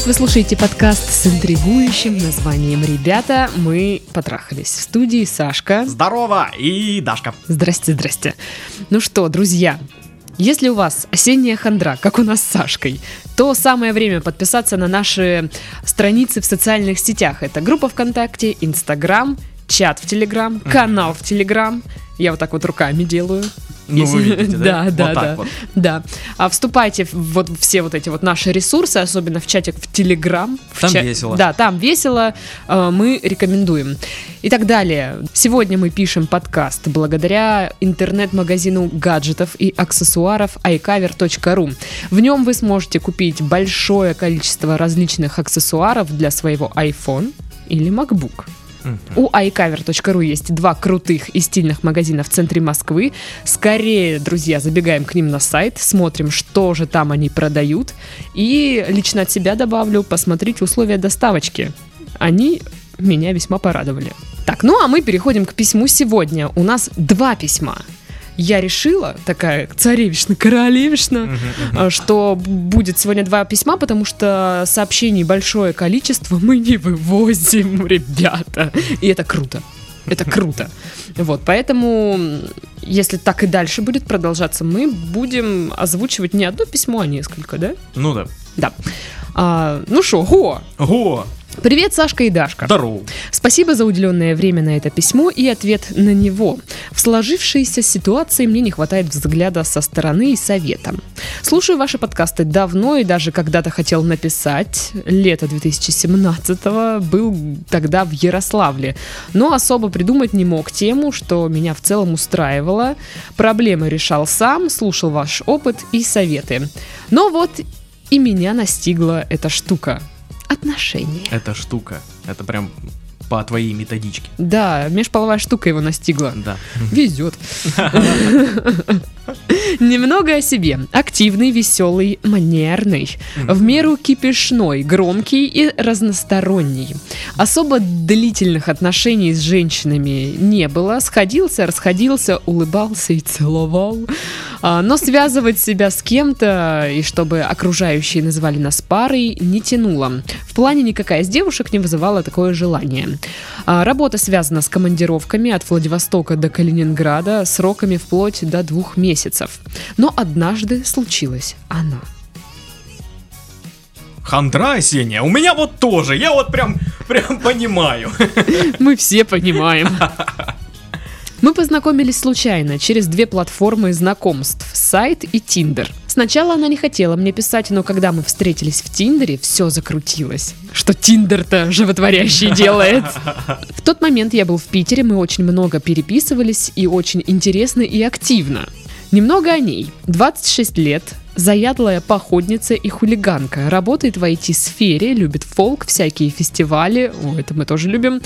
привет! Вы слушаете подкаст с интригующим названием «Ребята, мы потрахались». В студии Сашка. Здорово! И Дашка. Здрасте, здрасте. Ну что, друзья, если у вас осенняя хандра, как у нас с Сашкой, то самое время подписаться на наши страницы в социальных сетях. Это группа ВКонтакте, Инстаграм, чат в Телеграм, канал в Телеграм. Я вот так вот руками делаю. Ну, вы видите, да? Да, да, Вот да. вот. Да. А вступайте в вот все вот эти вот наши ресурсы, особенно в чатик в Телеграм. Там ча- весело. Да, там весело. э, Мы рекомендуем. И так далее. Сегодня мы пишем подкаст благодаря интернет-магазину гаджетов и аксессуаров iCover.ru. В нем вы сможете купить большое количество различных аксессуаров для своего iPhone или MacBook. У iCover.ru есть два крутых и стильных магазина в центре Москвы. Скорее, друзья, забегаем к ним на сайт, смотрим, что же там они продают. И лично от себя добавлю, посмотрите условия доставочки. Они меня весьма порадовали. Так, ну а мы переходим к письму сегодня. У нас два письма. Я решила, такая царевишна, королевишна, мгм. а, что будет сегодня два письма, потому что сообщений большое количество мы не вывозим, ребята. И это круто. Это круто. Вот, поэтому, если так и дальше будет продолжаться, мы будем озвучивать не одно письмо, а несколько, да? Ну да. Да. А, ну что, го! Ого! Привет, Сашка и Дашка. Здорово! Спасибо за уделенное время на это письмо и ответ на него. В сложившейся ситуации мне не хватает взгляда со стороны и совета. Слушаю ваши подкасты давно и даже когда-то хотел написать. Лето 2017 был тогда в Ярославле. Но особо придумать не мог тему, что меня в целом устраивало. Проблемы решал сам, слушал ваш опыт и советы. Но вот и меня настигла эта штука. Отношения. Эта штука. Это прям по твоей методичке. Да, межполовая штука его настигла. Да. Везет. Немного о себе. Активный, веселый, манерный. В меру кипишной, громкий и разносторонний. Особо длительных отношений с женщинами не было. Сходился, расходился, улыбался и целовал. А, Но связывать себя с кем-то, и чтобы окружающие называли нас парой, не тянуло. В плане никакая из девушек не вызывала такое желание. А, Работа связана с командировками от Владивостока до Калининграда, сроками вплоть до двух месяцев. Но однажды случилась она. Хандра осенняя. У меня вот тоже. Я вот прям, прям понимаю. Мы все понимаем. Мы познакомились случайно через две платформы знакомств – сайт и Тиндер. Сначала она не хотела мне писать, но когда мы встретились в Тиндере, все закрутилось. Что Тиндер-то животворящий делает. В тот момент я был в Питере, мы очень много переписывались и очень интересно и активно. Немного о ней. 26 лет, заядлая походница и хулиганка. Работает в IT-сфере, любит фолк, всякие фестивали, о, это мы тоже любим,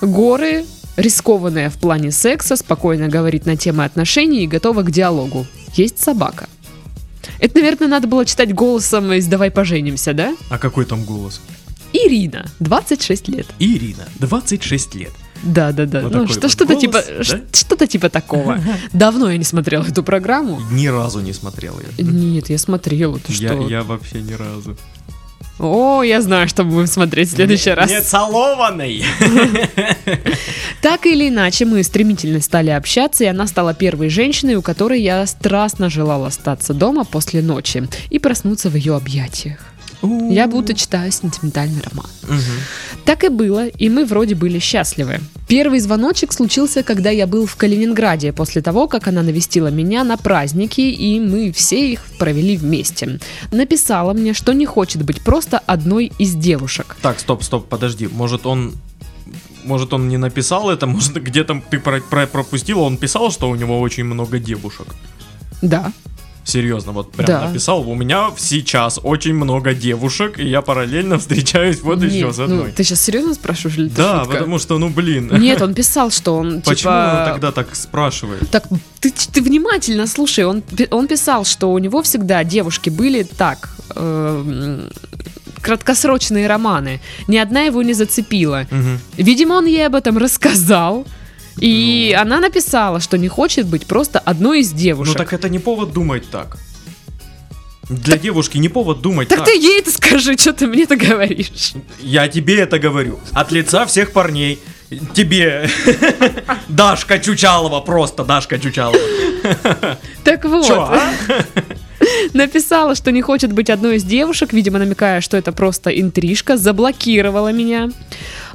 горы, рискованная в плане секса, спокойно говорит на темы отношений и готова к диалогу. Есть собака. Это, наверное, надо было читать голосом из «Давай поженимся», да? А какой там голос? Ирина, 26 лет. Ирина, 26 лет. Да, да, да. Вот ну, что, что-то голос, типа, да? что-то типа такого. Давно я не смотрела эту программу. Ни разу не смотрел я. Нет, я смотрела. Ты Я, что? я вообще ни разу. О, я знаю, что мы будем смотреть в следующий раз. Не целованный. Так или иначе, мы стремительно стали общаться, и она стала первой женщиной, у которой я страстно желала остаться дома после ночи и проснуться в ее объятиях. Я будто читаю сентиментальный роман. Так и было, и мы вроде были счастливы. Первый звоночек случился, когда я был в Калининграде, после того, как она навестила меня на праздники, и мы все их провели вместе. Написала мне, что не хочет быть просто одной из девушек. Так, стоп, стоп, подожди. Может он... Может он не написал это, может где-то ты про- про- пропустила, он писал, что у него очень много девушек. Да. Серьезно, вот прям Да. написал, у меня сейчас очень много девушек, и я параллельно встречаюсь вот Нет, еще с ну, одной. ты сейчас серьезно спрашиваешь или да, шутка? потому что, ну блин. Нет, он писал, что он Почему типа... он тогда так спрашивает? Так, ты, ты внимательно слушай, он, он писал, что у него всегда девушки были так, эм, краткосрочные романы. Ни одна его не зацепила. Мгм. Видимо, он ей об этом рассказал. И Ну. она написала, что не хочет быть просто одной из Ну девушек. так это не повод думать так. Для девушки не повод думать Так так. ты ей это скажи, что ты мне-то говоришь. Я тебе это говорю. От лица всех парней. Тебе. Дашка Чучалова, просто Дашка Чучалова. Так вот. Чё, а? Написала, что не хочет быть одной из девушек, видимо, намекая, что это просто интрижка, заблокировала меня.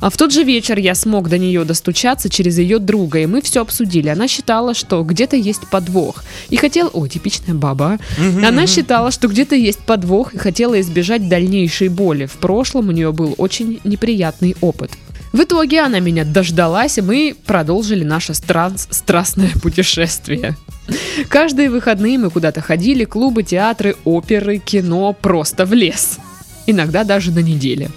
А в тот же вечер я смог до нее достучаться через ее друга, и мы все обсудили. Она считала, что где-то есть подвох. И хотела... О, типичная баба. а. Она считала, что где-то есть подвох и хотела избежать дальнейшей боли. В прошлом у нее был очень неприятный опыт. В итоге она меня дождалась, и мы продолжили наше странс- страстное путешествие. Каждые выходные мы куда-то ходили, клубы, театры, оперы, кино, просто в лес. Иногда даже на неделе.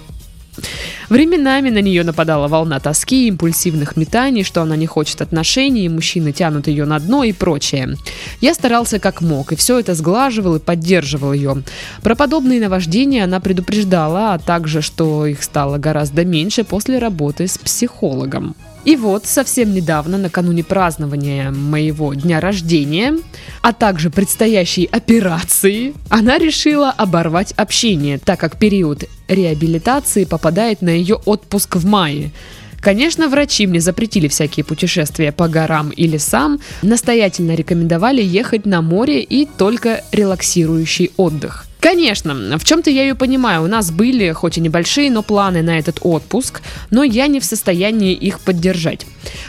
Временами на нее нападала волна тоски, импульсивных метаний, что она не хочет отношений, мужчины тянут ее на дно и прочее. Я старался как мог, и все это сглаживал и поддерживал ее. Про подобные наваждения она предупреждала, а также, что их стало гораздо меньше после работы с психологом. И вот совсем недавно, накануне празднования моего дня рождения, а также предстоящей операции, она решила оборвать общение, так как период реабилитации попадает на ее отпуск в мае. Конечно, врачи мне запретили всякие путешествия по горам и лесам, настоятельно рекомендовали ехать на море и только релаксирующий отдых. Конечно, в чем-то я ее понимаю. У нас были, хоть и небольшие, но планы на этот отпуск, но я не в состоянии их поддержать.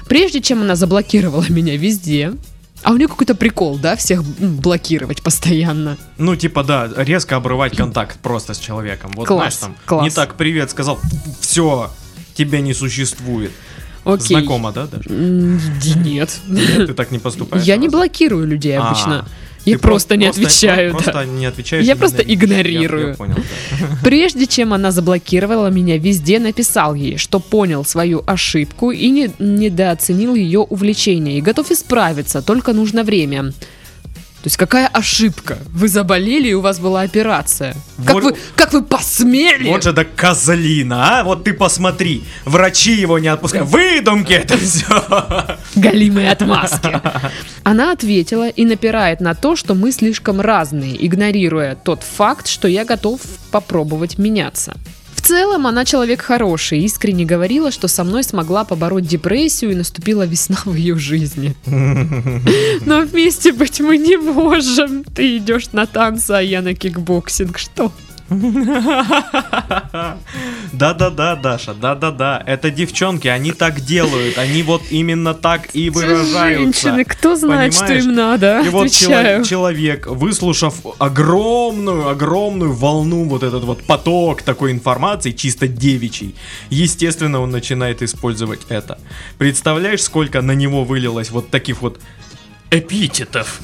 Прежде чем она заблокировала меня везде, а у нее какой-то прикол, да, всех блокировать постоянно. Ну, типа, да, резко обрывать контакт просто с человеком. Вот, Класс, знаешь, там, класс. не так привет сказал, все, тебя не существует. Окей. Знакомо, да, даже? Ди- Нет. Ты так не поступаешь? Я не блокирую людей А, обычно. Ты Я просто не просто- отвечаю. да. Просто не отвечаешь. Я просто Я- игнорирую. Я, понял, да. Прежде чем она заблокировала меня везде, написал ей, что понял свою ошибку и не, недооценил ее увлечение и готов исправиться, только нужно время. То есть какая ошибка? Вы заболели и у вас была операция. Как, Вот- вы, как вы посмели? Вот же да козлина, а? Вот ты посмотри, врачи его не отпускают. Выдумки это все. Галимые отмазки. Она ответила и напирает на то, что мы слишком разные, игнорируя тот факт, что я готов попробовать меняться. В целом, она человек хороший, искренне говорила, что со мной смогла побороть депрессию и наступила весна в ее жизни. Но вместе быть мы не можем. Ты идешь на танцы, а я на кикбоксинг. Что? Да-да-да, Даша, да-да-да. Это девчонки, они так делают. Они вот именно так и выражаются. Женщины, кто знает, что им надо? И вот чело- человек, выслушав огромную, огромную волну, вот этот вот поток такой информации, чисто девичий, естественно, он начинает использовать это. Представляешь, сколько на него вылилось вот таких вот эпитетов?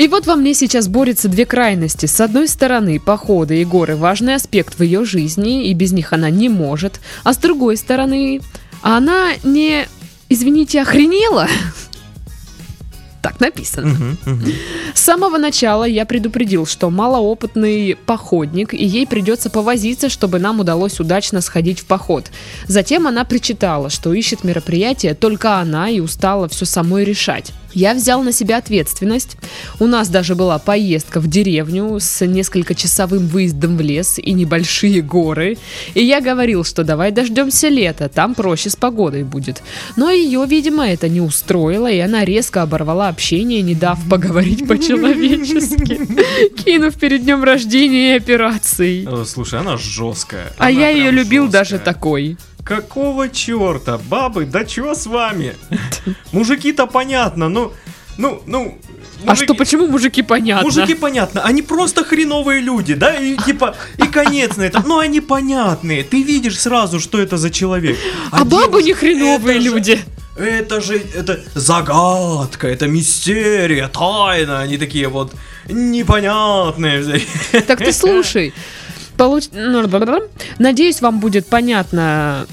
И вот во мне сейчас борются две крайности. С одной стороны, походы и горы – важный аспект в ее жизни, и без них она не может. А с другой стороны, она не, извините, охренела? Так написано. Мгм, мгм. С самого начала я предупредил, что малоопытный походник, и ей придется повозиться, чтобы нам удалось удачно сходить в поход. Затем она причитала, что ищет мероприятие только она и устала все самой решать. Я взял на себя ответственность. У нас даже была поездка в деревню с несколько часовым выездом в лес и небольшие горы. И я говорил, что давай дождемся лета, там проще с погодой будет. Но ее, видимо, это не устроило, и она резко оборвала общение, не дав поговорить по-человечески, кинув перед днем рождения и операцией. Э, Слушай, она жесткая. А я ее любил даже такой. Какого черта? Бабы, да чё с вами? Мужики-то понятно, ну, ну, ну... А мужики- что, почему мужики понятно? Мужики понятно, они просто хреновые люди, да, и типа, и конец на этом. Ну, они понятные, ты видишь сразу, что это за человек. А бабы девушка- не хреновые это же- люди. Это же, это загадка, это мистерия, тайна, они такие вот непонятные. Так ты слушай. Получ- ну. Надеюсь, вам будет понятно.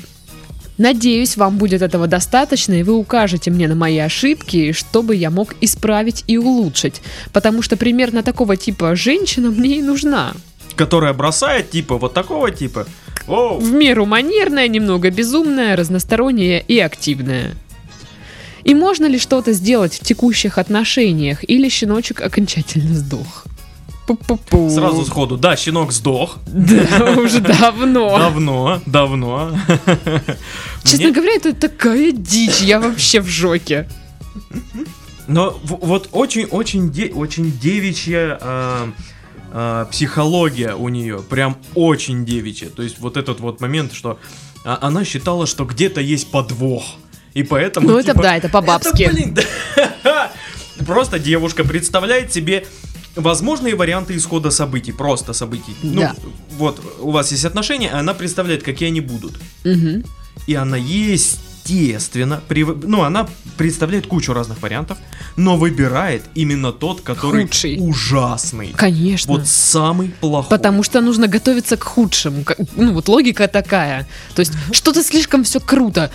Надеюсь, вам будет этого достаточно, и вы укажете мне на мои ошибки, чтобы я мог исправить и улучшить. Потому что примерно такого типа женщина мне и нужна. Которая бросает, типа, вот такого типа. Оу, В меру манерная, немного безумная, разносторонняя и активная. И можно ли что-то сделать в текущих отношениях, или щеночек окончательно сдох? Пу-пу-пу. Сразу сходу, да, щенок сдох. Да, уже давно. Давно, давно. Честно говоря, это такая дичь, я вообще в шоке. Но вот очень-очень де- очень девичья а, а, психология у нее, прям очень девичья. То есть вот этот вот момент, что а, она считала, что где-то есть подвох. И поэтому... Ну это типа, да, это по-бабски. Это, блин, да. Просто девушка представляет себе возможные варианты исхода событий, просто событий. Ну, Да. вот у вас есть отношения, а она представляет, какие они будут. Мгм. И она естественно, прив- ну, она представляет кучу разных вариантов, но выбирает именно тот, который Худший. ужасный. Конечно. Вот самый плохой. Потому что нужно готовиться к худшему. Ну вот логика такая. То есть что-то слишком все круто.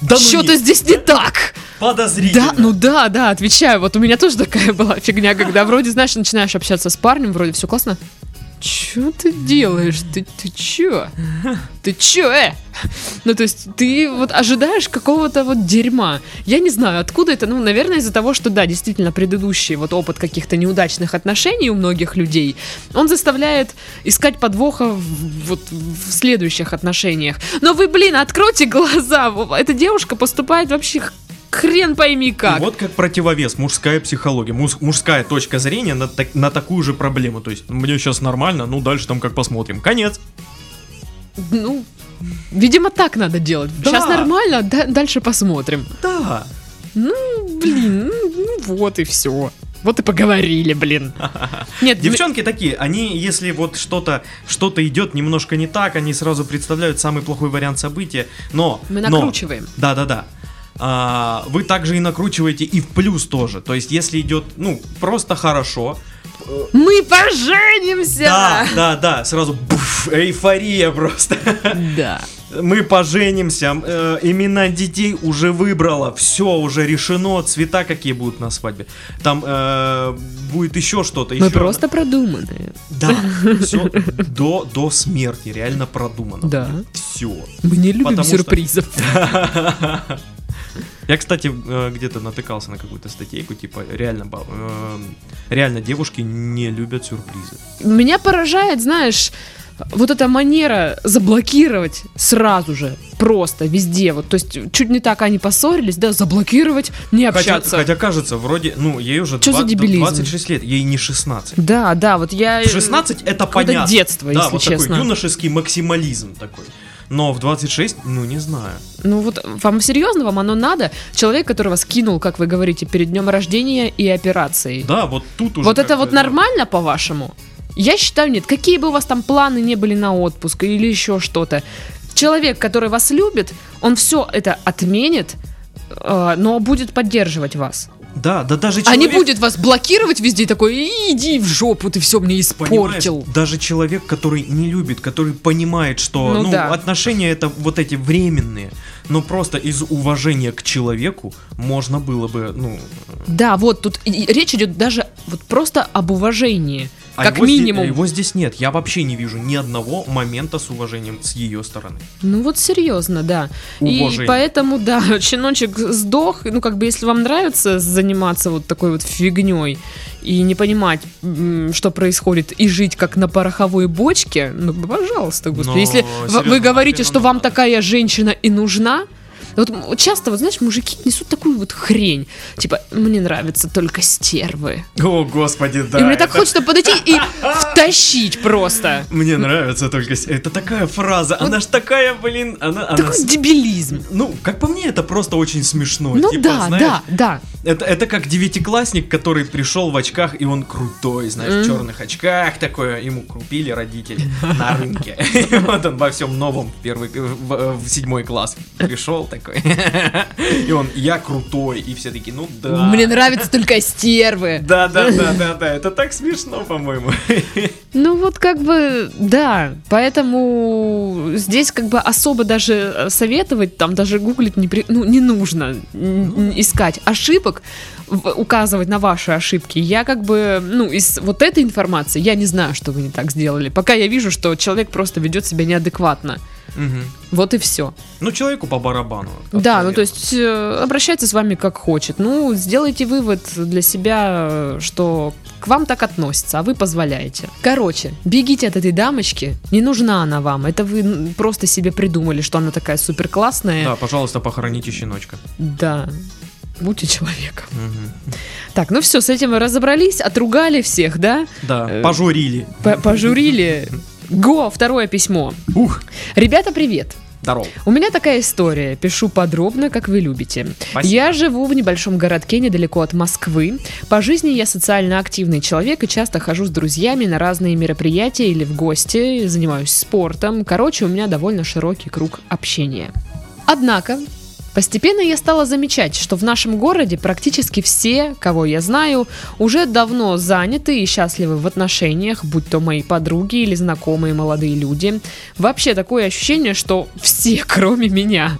да ну Что-то нет, здесь не так. Подозрительно. Да, ну да, да, отвечаю. Вот у меня тоже такая была фигня, когда вроде, знаешь, начинаешь общаться с парнем, вроде все классно. Чё ты делаешь? Ты, ты чё? Ты чё, э? Ну, то есть, ты вот ожидаешь какого-то вот дерьма. Я не знаю, откуда это. Ну, наверное, из-за того, что, да, действительно, предыдущий вот опыт каких-то неудачных отношений у многих людей, он заставляет искать подвоха в, вот в следующих отношениях. Но вы, блин, откройте глаза. Эта девушка поступает вообще хрен пойми И как. вот как противовес, мужская психология, муж- мужская точка зрения на, так- на такую же проблему. То есть, мне сейчас нормально, ну дальше там как посмотрим. Конец. Ну, видимо, так надо делать. Да. Сейчас нормально, да- дальше посмотрим. Да. Ну, блин, ну, ну вот и все. Вот и поговорили, блин. Нет, Девчонки такие, они, если вот что-то что-то идет немножко не так, они сразу представляют самый плохой вариант события. Но мы но- накручиваем. Да, да, да. А, вы также и накручиваете и в плюс тоже. То есть, если идет, ну, просто хорошо. Мы поженимся! Да, да, да, сразу буф, эйфория просто. Да. Мы поженимся, э, имена детей уже выбрала, все уже решено, цвета какие будут на свадьбе. Там э, будет еще что-то. Мы еще просто продуманные. Да, все до, до смерти, реально продумано. Да. Все. Мы не любим Потому что- сюрпризов. Я, кстати, э, где-то натыкался на какую-то статейку, типа, реально, э, реально девушки не любят сюрпризы. Меня поражает, знаешь, вот эта манера заблокировать сразу же, просто, везде. Вот, то есть, чуть не так они поссорились, да, заблокировать, не Хотя, общаться. хотя кажется, вроде, ну, ей уже Чё за 20 дебилизм? 26 лет, ей не 16. Да, да, вот я... В 16 это какое-то понятно. детство, да, если вот честно. такой юношеский максимализм такой. Но в 26, ну, не знаю. Ну вот вам серьезно, вам оно надо? Человек, который вас кинул, как вы говорите, перед днем рождения и операцией. Да, вот тут уже вот это вот нормально, по-вашему? Я считаю, нет. Какие бы у вас там планы не были на отпуск или еще что-то. Человек, который вас любит, он все это отменит, э, но будет поддерживать вас. Да, да даже А не человек... будет вас блокировать везде такой, иди в жопу, ты все мне Понимаешь, испортил. даже человек, который не любит, который понимает, что Ну ну, да. отношения это вот эти временные, но просто из уважения к человеку можно было бы, ну, Да, вот тут речь идет даже вот просто об уважении. А как его минимум. его здесь нет. Я вообще не вижу ни одного момента с уважением с ее стороны. Ну вот серьезно, да. И Уважение. поэтому, да, щеночек сдох. Ну, как бы, если вам нравится заниматься вот такой вот фигней и не понимать, что происходит, и жить как на пороховой бочке, ну, пожалуйста, господи. Но, если серьезно, вы говорите, что оно вам надо? такая женщина и нужна, вот вот часто, вот знаешь, мужики несут такую вот хрень. Типа, мне нравятся только стервы. О, господи, да. и мне так это- хочется подойти и втащить просто. Мне нравится только... Это такая фраза, она ж такая, блин, она... она Такой с- дебилизм. Ну, как по мне, это просто очень смешно. Ну Типа, да, знаешь, да, да. Это, это как девятиклассник, который пришел в очках, и он крутой, знаешь, в Мгм. черных очках такое, ему купили родители на рынке. И вот он во всем новом в первый, в, в седьмой класс пришел такой. И он, я крутой, и все такие, ну да. Мне нравятся только стервы. Да, да, да, да, да, это так смешно, по-моему. Ну вот как бы, да, поэтому здесь как бы особо даже советовать, там даже гуглить не, при- ну, не нужно, искать ошибок, указывать на ваши ошибки. Я как бы, ну, из вот этой информации, я не знаю, что вы не так сделали. Пока я вижу, что человек просто ведет себя неадекватно. Мгм. Вот и все. Ну, человеку по барабану. Да, ну то есть э, обращается с вами как хочет. Ну, сделайте вывод для себя, что к вам так относятся, а вы позволяете. Короче, бегите от этой дамочки, не нужна она вам. Это вы просто себе придумали, что она такая супер классная. Да, пожалуйста, похороните щеночка. Да. Будьте человеком. Так, ну все, с этим мы разобрались, отругали всех, да? Да, Э, пожурили. П- Пожурили. Го, второе письмо. Ух, Ребята, привет. здорово. У меня такая история. Пишу подробно, как вы любите. Спасибо. Я живу в небольшом городке недалеко от Москвы. По жизни я социально активный человек и часто хожу с друзьями на разные мероприятия или в гости, занимаюсь спортом. Короче, у меня довольно широкий круг общения. Однако, постепенно я стала замечать, что в нашем городе практически все, кого я знаю, уже давно заняты и счастливы в отношениях, будь то мои подруги или знакомые молодые люди. Вообще такое ощущение, что все, кроме меня.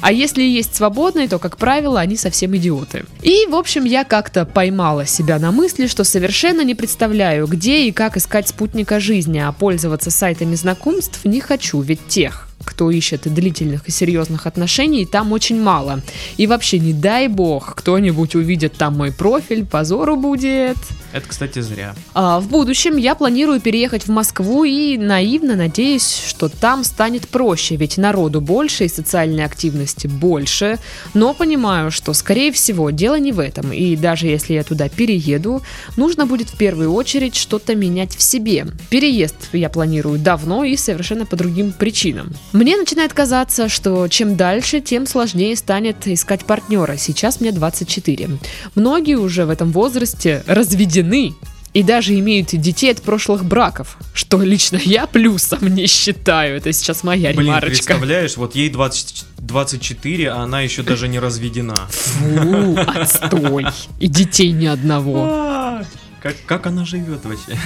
А если есть свободные, то, как правило, они совсем идиоты. И, в общем, я как-то поймала себя на мысли, что совершенно не представляю, где и как искать спутника жизни, а пользоваться сайтами знакомств не хочу, ведь тех, кто ищет длительных и серьезных отношений, там очень мало. И вообще, не дай бог, кто-нибудь увидит там мой профиль, позору будет. Это, кстати, зря. А, в будущем я планирую переехать в Москву и наивно надеюсь, что там станет проще, ведь народу больше и социальной активности больше. Но понимаю, что, скорее всего, дело не в этом. И даже если я туда перееду, нужно будет в первую очередь что-то менять в себе. Переезд я планирую давно и совершенно по другим причинам. Мне начинает казаться, что чем дальше, тем сложнее станет искать партнера. Сейчас мне 24. Многие уже в этом возрасте разведены и даже имеют детей от прошлых браков, что лично я плюсом не считаю. Это сейчас моя Блин, ремарочка. представляешь, вот ей 20 24, а она еще даже не разведена. Фу, отстой. И детей ни одного. Как, как она живет вообще?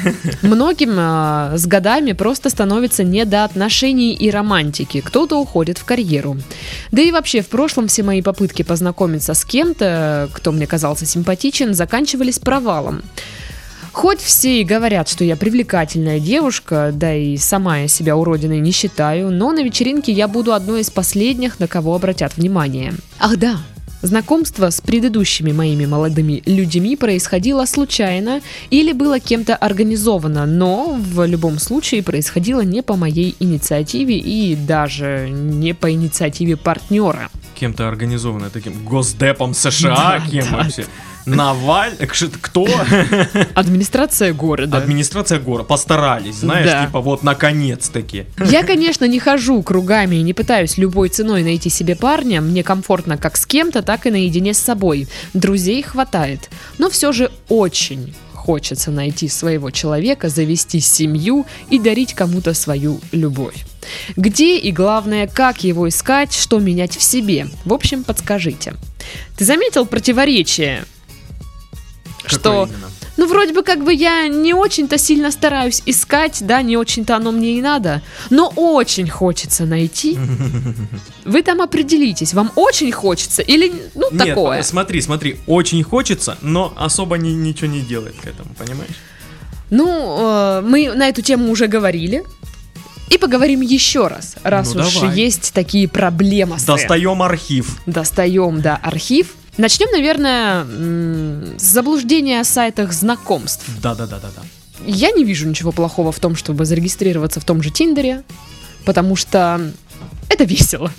Многим а, с годами просто становится не до отношений и романтики. Кто-то уходит в карьеру. Да и вообще, в прошлом все мои попытки познакомиться с кем-то, кто мне казался симпатичен, заканчивались провалом. Хоть все и говорят, что я привлекательная девушка, да и сама я себя уродиной не считаю, но на вечеринке я буду одной из последних, на кого обратят внимание. Ах да, Знакомство с предыдущими моими молодыми людьми происходило случайно или было кем-то организовано, но в любом случае происходило не по моей инициативе и даже не по инициативе партнера. Кем-то организованное таким госдепом США, Да, кем да. вообще? Наваль... Кш- Кто? Администрация города. Администрация города. Постарались, знаешь, Да. типа вот наконец-таки. Я, конечно, не хожу кругами и не пытаюсь любой ценой найти себе парня. Мне комфортно как с кем-то, так и наедине с собой. Друзей хватает. Но все же очень хочется найти своего человека, завести семью и дарить кому-то свою любовь. Где и главное, как его искать, что менять в себе. В общем, подскажите. Ты заметил противоречие? Какое Что именно? ну, вроде бы, как бы я не очень-то сильно стараюсь искать, да, не очень-то оно мне и надо, но очень хочется найти. Вы там определитесь, вам очень хочется или, ну, Нет, такое. смотри, смотри, очень хочется, но особо ни- ничего не делает к этому, понимаешь? Ну, э, мы на эту тему уже говорили. И поговорим еще раз, раз Ну, уж давай. есть такие проблемы. Достаем архив. Достаем, да, архив. Начнем, наверное, с заблуждения о сайтах знакомств. Да-да-да-да-да. Я не вижу ничего плохого в том, чтобы зарегистрироваться в том же Тиндере, потому что это весело.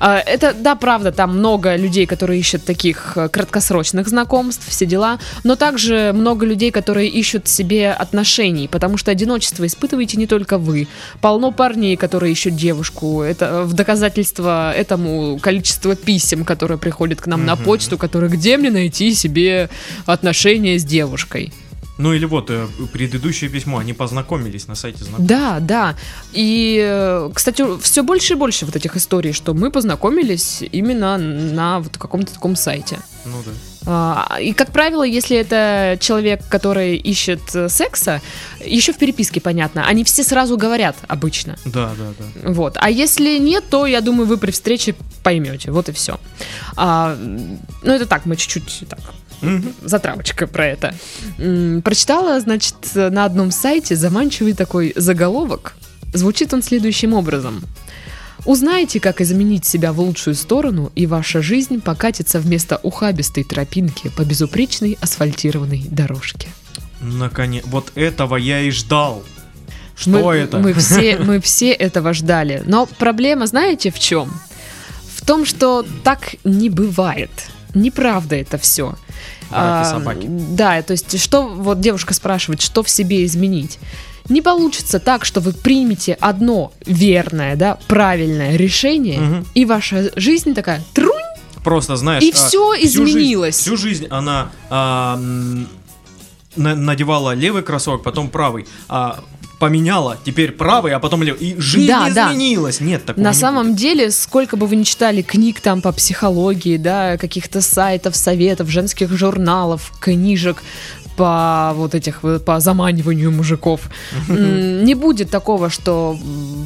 А, Это, да, правда, там много людей, которые ищут таких э, краткосрочных знакомств, все дела, но также много людей, которые ищут себе отношений, потому что одиночество испытываете не только вы. Полно парней, которые ищут девушку. Это э, в доказательство этому количество писем, которые приходят к нам на Мгм. почту, которые где мне найти себе отношения с девушкой. Ну или вот, э, предыдущее письмо, они познакомились на сайте знакомств. Да, да. И, э, кстати, все больше и больше вот этих историй, что мы познакомились именно на вот каком-то таком сайте. Ну да. А, И, как правило, если это человек, который ищет э, секса, еще в переписке понятно, они все сразу говорят обычно. Да, да, да. Вот. А если нет, то, я думаю, вы при встрече поймете. Вот и все. ну, это так, мы чуть-чуть так Мгм. затравочка про это. Прочитала, значит, на одном сайте заманчивый такой заголовок. Звучит он следующим образом. Узнайте, как изменить себя в лучшую сторону, и ваша жизнь покатится вместо ухабистой тропинки по безупречной асфальтированной дорожке. Наконец, вот этого я и ждал. Что мы, это? Мы все, мы все этого ждали. Но проблема, знаете, в чем? В том, что так не бывает. Неправда это все. Братья собаки. да, то есть, что вот девушка спрашивает, что в себе изменить. Не получится так, что вы примете одно верное, да, правильное решение, Мгм. и ваша жизнь такая трунь, Просто знаешь. и а, все всю жизнь- изменилось. Всю жизнь она а, надевала левый кроссовок, потом правый. А поменяла, теперь правый, а потом левый. И жизнь Да, да. изменилась. Нет такого. На не самом будет. деле, сколько бы вы ни читали книг там по психологии, да, каких-то сайтов, советов, женских журналов, книжек по вот этих по заманиванию мужиков, не будет такого, что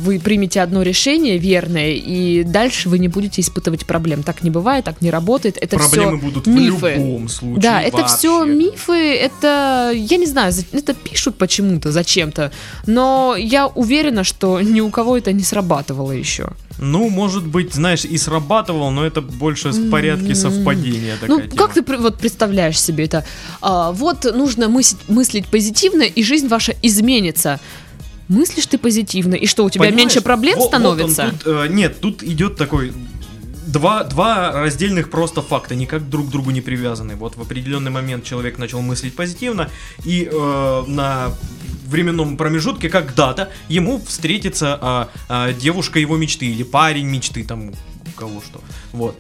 вы примете одно решение верное и дальше вы не будете испытывать проблем. Так не бывает, так не работает. Это Проблемы все будут мифы. в любом случае. Да, это все вообще. мифы, это, я не знаю, это пишут почему-то, зачем-то, но я уверена, что ни у кого это не срабатывало еще. Ну, может быть, знаешь, и срабатывал, но это больше в порядке совпадения. Ну, такая как ты тема. вот представляешь себе это? А, вот нужно мыслить, мыслить позитивно, и жизнь ваша изменится. Мыслишь ты позитивно, и что, у тебя Понимаешь, меньше проблем вот- вот он становится? тут, э, нет, тут идет такой два, два раздельных просто факта, никак друг к другу не привязаны. Вот в определенный момент человек начал мыслить позитивно, и э, на временном промежутке когда-то ему встретится а, а, девушка его мечты или парень мечты, там у кого что. Вот.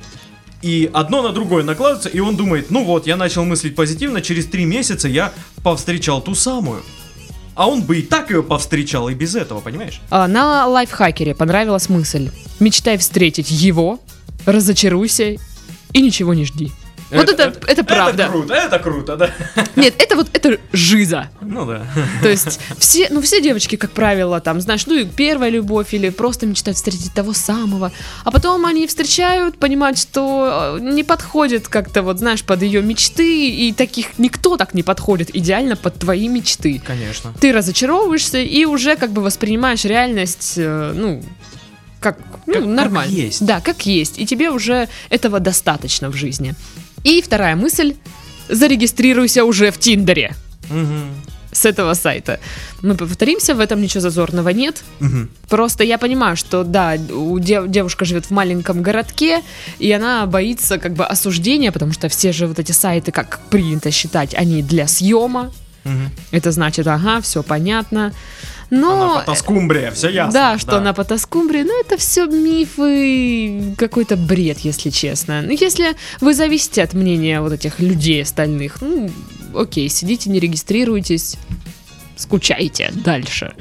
И одно на другое накладывается, и он думает, ну вот, я начал мыслить позитивно, через три месяца я повстречал ту самую. А он бы и так ее повстречал, и без этого, понимаешь? А, на лайфхакере понравилась мысль. Мечтай встретить его, разочаруйся и ничего не жди. Вот это, это, правда. Это круто, это круто, да. Нет, это вот это жиза. Ну да. То есть все, ну все девочки, как правило, там, знаешь, ну и первая любовь или просто мечтают встретить того самого, а потом они встречают, понимают, что э, не подходит как-то вот, знаешь, под ее мечты и таких никто так не подходит идеально под твои мечты. Конечно. Ты разочаровываешься и уже как бы воспринимаешь реальность, э, ну как, ну, Как- как нормально. есть. Да, как есть. И тебе уже этого достаточно в жизни. И вторая мысль. Зарегистрируйся уже в Тиндере Мгм. с этого сайта. Мы повторимся, в этом ничего зазорного нет. Мгм. Просто я понимаю, что да, у дев- девушка живет в маленьком городке, и она боится как бы осуждения, потому что все же вот эти сайты, как принято считать, они для съема. Мгм. Это значит, ага, все понятно. Но Она фотоскумбрия, все ясно. да, что на Потаскумбре, ну это все мифы, какой-то бред, если честно. Ну, если вы зависите от мнения вот этих людей остальных, ну, окей, сидите, не регистрируйтесь, скучайте дальше.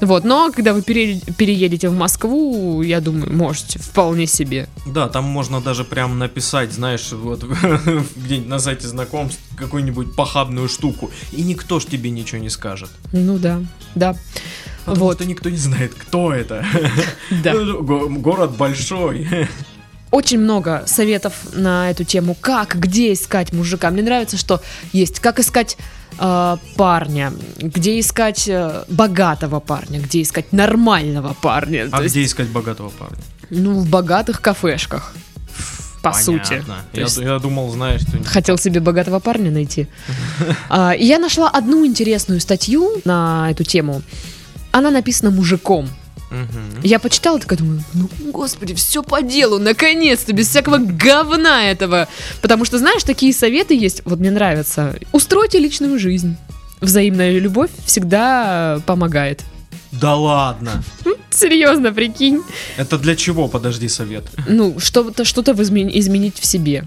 Вот, но когда вы пере- переедете в Москву, я думаю, можете вполне себе. Да, там можно даже прям написать, знаешь, вот где-нибудь на сайте знакомств какую-нибудь похабную штуку, и никто ж тебе ничего не скажет. Ну да, да. Потому Вот. что никто не знает, кто это. Да. Го- Город большой. Очень много советов на эту тему, как, где искать мужика. Мне нравится, что есть, как искать э, парня, где искать э, богатого парня, где искать нормального парня. А То есть, где искать богатого парня? ну, в богатых кафешках, по сути. Понятно. То Я есть- я думал, знаешь, что... Хотел себе богатого парня найти. А, я нашла одну интересную статью на эту тему. Она написана мужиком. Мгм. Я почитала, такая думаю, ну, господи, все по делу, наконец-то, без всякого говна этого. Потому что, знаешь, такие советы есть, вот мне нравится. Устройте личную жизнь. Взаимная любовь всегда помогает. Да ладно. Серьезно, прикинь. Это для чего, подожди, совет? Ну, что-то что-то изменить в себе.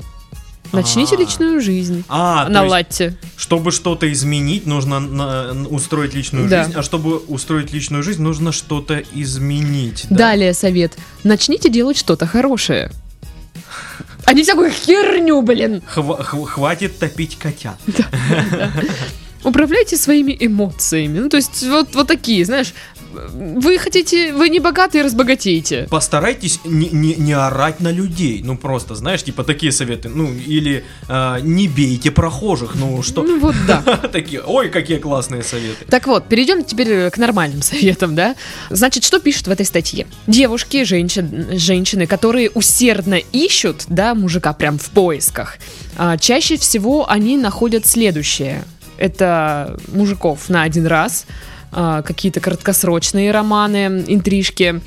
Начните А. личную жизнь. А, Наладьте. чтобы что-то изменить, нужно на- устроить личную Да. жизнь, а чтобы устроить личную жизнь, нужно что-то изменить. да? Далее совет. Начните делать что-то хорошее. А не всякую херню, блин. Хва- хв- хватит топить котят. Управляйте своими эмоциями. Ну, то есть, вот, вот такие, знаешь, вы хотите, вы не богатые, разбогатейте. Постарайтесь не, не, не орать на людей. Ну просто, знаешь, типа такие советы. Ну, или э, не бейте прохожих. Ну что? Ну вот да. Такие, ой, какие классные советы. Так вот, перейдем теперь к нормальным советам, да? Значит, что пишут в этой статье? Девушки, женщин, женщины, которые усердно ищут, да, мужика прям в поисках, а, чаще всего они находят следующее. это мужиков на один раз, какие-то краткосрочные романы, интрижки,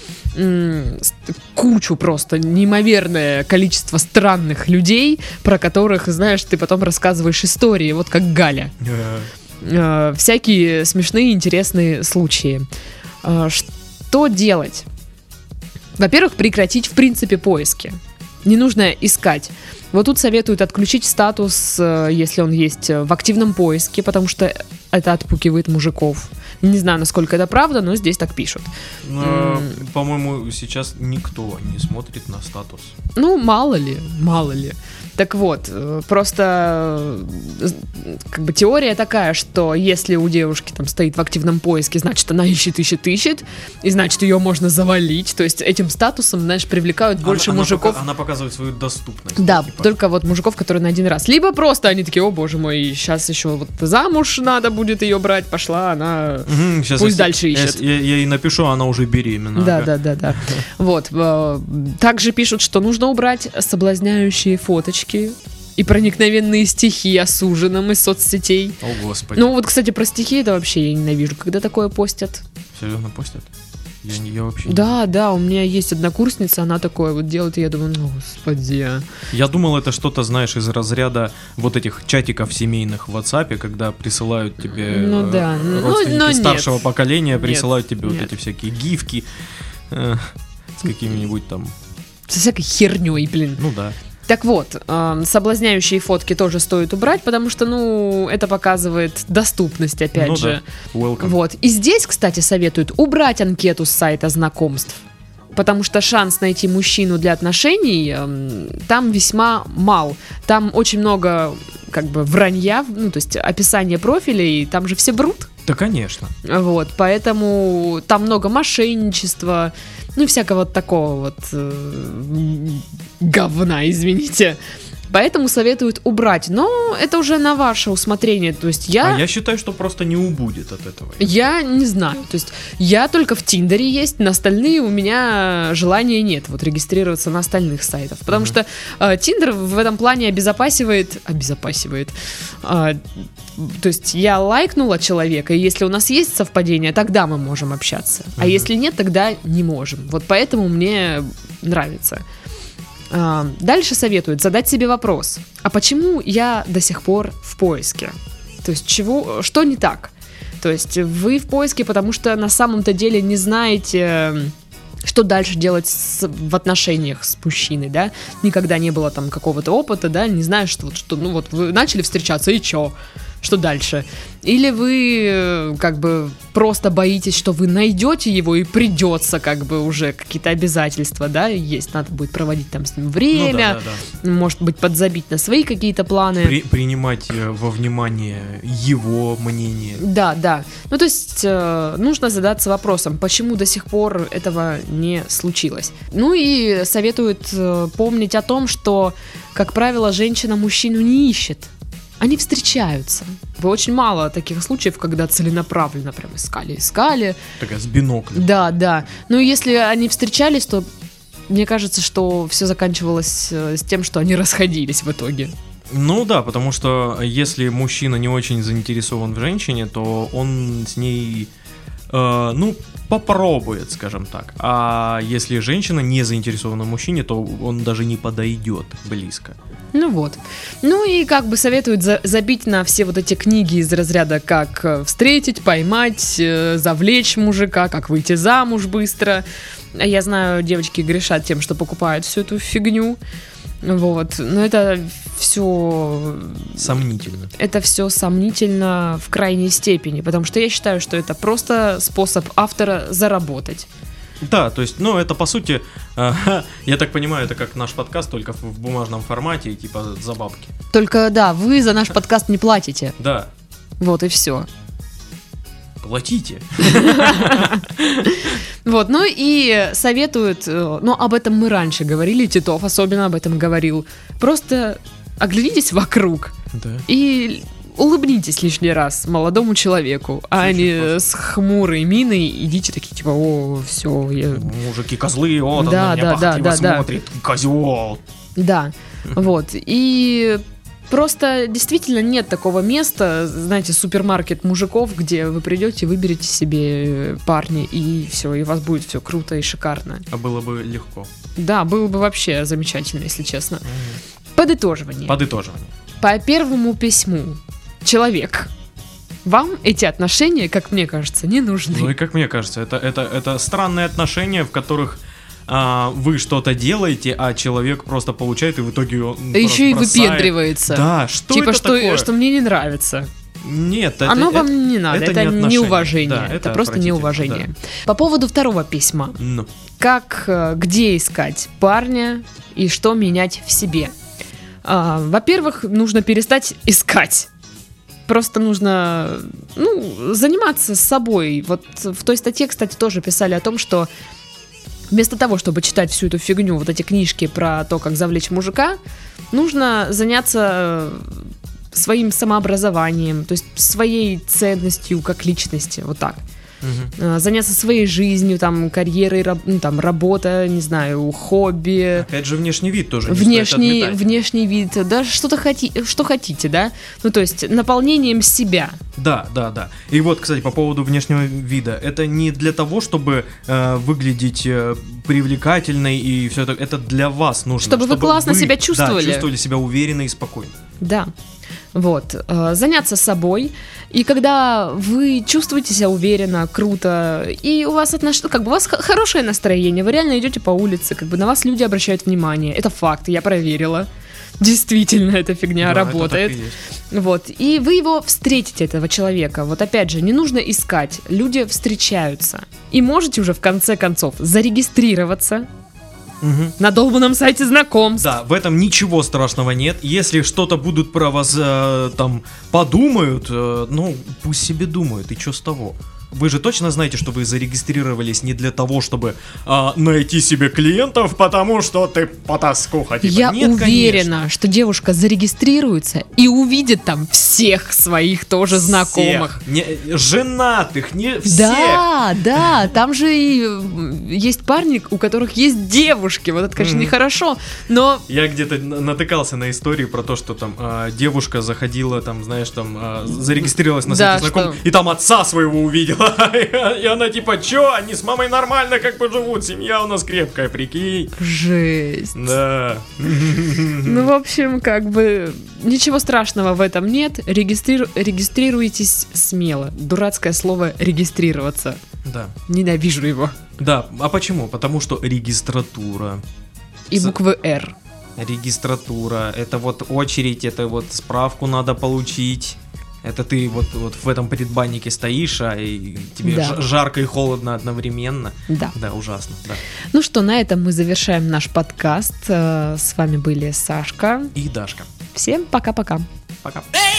кучу просто неимоверное количество странных людей, про которых, знаешь, ты потом рассказываешь истории, вот как Галя. Э, всякие смешные, интересные случаи. Э, Что делать? Во-первых, прекратить в принципе поиски. Не нужно искать. Вот тут советуют отключить статус, э, если он есть э, в активном поиске, потому что это отпугивает мужиков. Не знаю, насколько это правда, но здесь так пишут. но, По-моему, сейчас никто не смотрит на статус. Ну, мало ли, мало ли. Так вот, э, просто э, как бы теория такая, что если у девушки там стоит в активном поиске, значит она ищет, ищет, ищет, и значит ее можно завалить. То есть этим статусом, знаешь, привлекают больше Она- мужиков. Она показывает свою доступность. Да, типа. только вот мужиков, которые на один раз. Либо просто они такие, о боже мой, сейчас еще вот замуж надо будет ее брать, пошла она. Мгм, щас Пусть я- дальше ищет. Я, я ей напишу, она уже беременна. Да, ага. да, да, да. Вот. э, Также пишут, что нужно убрать соблазняющие фоточки и проникновенные стихи о суженом из соцсетей. О, господи. Ну вот, кстати, про стихи это вообще я ненавижу, когда такое постят. Серьезно постят? Я, не- я вообще не- Да, да, у меня есть однокурсница, она такое вот делает, и я думаю, ну, господи. а». Я думал, это что-то, знаешь, из разряда вот этих чатиков семейных в WhatsApp, когда присылают тебе Ну э, да, ну, родственники но нет. старшего поколения, Нет, присылают тебе нет. вот эти всякие гифки э, с какими-нибудь там, Со всякой херней, блин. ну да. Так вот, эм, соблазняющие фотки тоже стоит убрать, потому что, ну, это показывает доступность, опять ну же. да. Welcome. Вот. И здесь, кстати, советуют убрать анкету с сайта знакомств. Потому что шанс найти мужчину для отношений эм, там весьма мал. Там очень много как бы вранья, ну, то есть описание профилей, там же все врут. Да, конечно. Вот, поэтому там много мошенничества, ну всякого вот такого вот э, говна, извините. Поэтому советуют убрать. Но это уже на ваше усмотрение. То есть я... А я считаю, что просто не убудет от этого. Я не знаю. То есть я только в Тиндере есть, на остальные у меня желания нет вот регистрироваться на остальных сайтах. Потому Мгм. что э, Тиндер в этом плане обезопасивает... Обезопасивает. А, то есть я лайкнула человека, и если у нас есть совпадение, тогда мы можем общаться. А Мгм. если нет, тогда не можем. Вот поэтому мне нравится. Дальше советуют задать себе вопрос. А почему я до сих пор в поиске? То есть чего, что не так? То есть вы в поиске, потому что на самом-то деле не знаете, что дальше делать с- в отношениях с мужчиной, да? Никогда не было там какого-то опыта, да? Не знаешь, что что, ну вот вы начали встречаться и чё? Что дальше? Или вы э, как бы просто боитесь, что вы найдете его и придется как бы уже какие-то обязательства, да, есть, надо будет проводить там с ним Ну время, да, да, да. может быть подзабить на свои какие-то планы. При- принимать э, во внимание его мнение. Да, да. Ну, то есть э, нужно задаться вопросом, почему до сих пор этого не случилось. Ну и советуют э, помнить о том, что, как правило, женщина мужчину не ищет. Они встречаются. Вы очень мало таких случаев, когда целенаправленно прям искали, искали. Такая с биноклем. Да, да. Ну, если они встречались, то мне кажется, что все заканчивалось э, с тем, что они расходились в итоге. Ну да, потому что если мужчина не очень заинтересован в женщине, то он с ней, э, ну, попробует, скажем так. А если женщина не заинтересована в мужчине, то он даже не подойдет близко. Ну вот. Ну и как бы советуют за- забить на все вот эти книги из разряда как э, встретить, поймать, э, завлечь мужика, как выйти замуж быстро. А Я знаю, девочки грешат тем, что покупают всю эту фигню. Вот. Но это все Сомнительно. это все сомнительно в крайней степени, потому что я считаю, что это просто способ автора заработать. Да, то есть, ну, это по сути, э, я так понимаю, это как наш подкаст, только в, в бумажном формате, типа за бабки. Только да, вы за наш подкаст не платите. Да, Вот и все. Платите. Вот, ну и советуют, э, ну об этом мы раньше говорили, Титов особенно об этом говорил. Просто оглянитесь вокруг Да. и улыбнитесь лишний раз молодому человеку, а не с хмурой миной идите такие типа, о, все, я... Мужики козлы, он Да, на меня да, да, да, да. козел. Да, вот, и Просто действительно нет такого места, знаете, супермаркет мужиков, где вы придете, выберете себе парня, и все, и у вас будет все круто и шикарно. А было бы легко. Да, было бы вообще замечательно, если честно. Подытоживание. Подытоживание. По первому письму. Человек. Вам эти отношения, как мне кажется, не нужны. Ну и как мне кажется, это, это, это странные отношения, в которых а, вы что-то делаете, а человек просто получает и в итоге он Да еще и бросает. выпендривается. Да, что типа, это что, такое? что мне не нравится. Нет, это, Оно это- вам не надо. Это, не отношения. неуважение. Да, это, это просто неуважение. По поводу второго письма. Ну, Как, э, где искать парня и что менять в себе? А, во-первых, нужно перестать искать. Просто нужно, ну, заниматься собой. Вот в той статье, кстати, тоже писали о том, что вместо того, чтобы читать всю эту фигню, вот эти книжки про то, как завлечь мужика, нужно заняться э, своим самообразованием, то есть своей ценностью как личности, вот так. Э, Заняться своей жизнью, там, карьерой, раб- ну, там, работа, не знаю, хобби, опять же внешний вид тоже. внешний, внешний вид, да, что-то хоти, что хотите, да, ну, то есть наполнением себя. Да, да, да. И вот, кстати, по поводу внешнего вида. Это не для того, чтобы э, выглядеть э, привлекательной и все это. Это для вас нужно. Чтобы вы классно себя да, чувствовали. чувствовали себя уверенно и спокойно. Да. Вот, э, заняться собой, и когда вы чувствуете себя уверенно, круто, и у вас отнош... как бы у вас хорошее настроение, вы реально идете по улице, как бы на вас люди обращают внимание, это факт, я проверила, действительно эта фигня Да, это работает, и есть. вот, и вы его встретите, этого человека, вот опять же, не нужно искать, люди встречаются, и можете уже в конце концов зарегистрироваться Мгм. на долбанном сайте знакомств, Да, в этом ничего страшного нет. Если что-то будут про вас э, там подумают, э, ну пусть себе думают, и что с того? Вы же точно знаете, что вы зарегистрировались не для того, чтобы а, найти себе клиентов, потому что ты потаскуха. Типа. Я Нет, уверена, конечно. что девушка зарегистрируется и увидит там всех своих тоже знакомых. Всех. Не, женатых, не всех. Да, да, там же и есть парни, у которых есть девушки. Вот это, конечно, Мгм. нехорошо, но Я где-то натыкался на истории про то, что там а, девушка заходила, там, знаешь, там, а, зарегистрировалась на Да, сайте знакомых, что- и там отца своего И она типа, чё, они с мамой нормально как бы живут, семья у нас крепкая, прикинь. жесть. Да. Ну, в общем, как бы ничего страшного в этом нет. Регистриру- Регистрируйтесь смело. Дурацкое слово регистрироваться. Да. Ненавижу его. Да, а почему? Потому что регистратура. И буквы Р. Регистратура, это вот очередь, это вот справку надо получить. Это ты вот, вот в этом предбаннике стоишь, а и тебе Да. жарко и холодно одновременно. Да. Да, ужасно, да. Ну что, на этом мы завершаем наш подкаст. Э, С вами были Сашка. И Дашка. Всем пока-пока. Пока. baby.